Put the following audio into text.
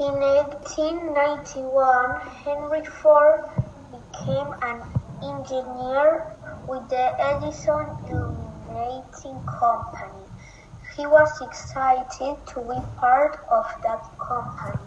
In 1891, Henry Ford became an engineer with the Edison Illuminating Company. He was excited to be part of that company.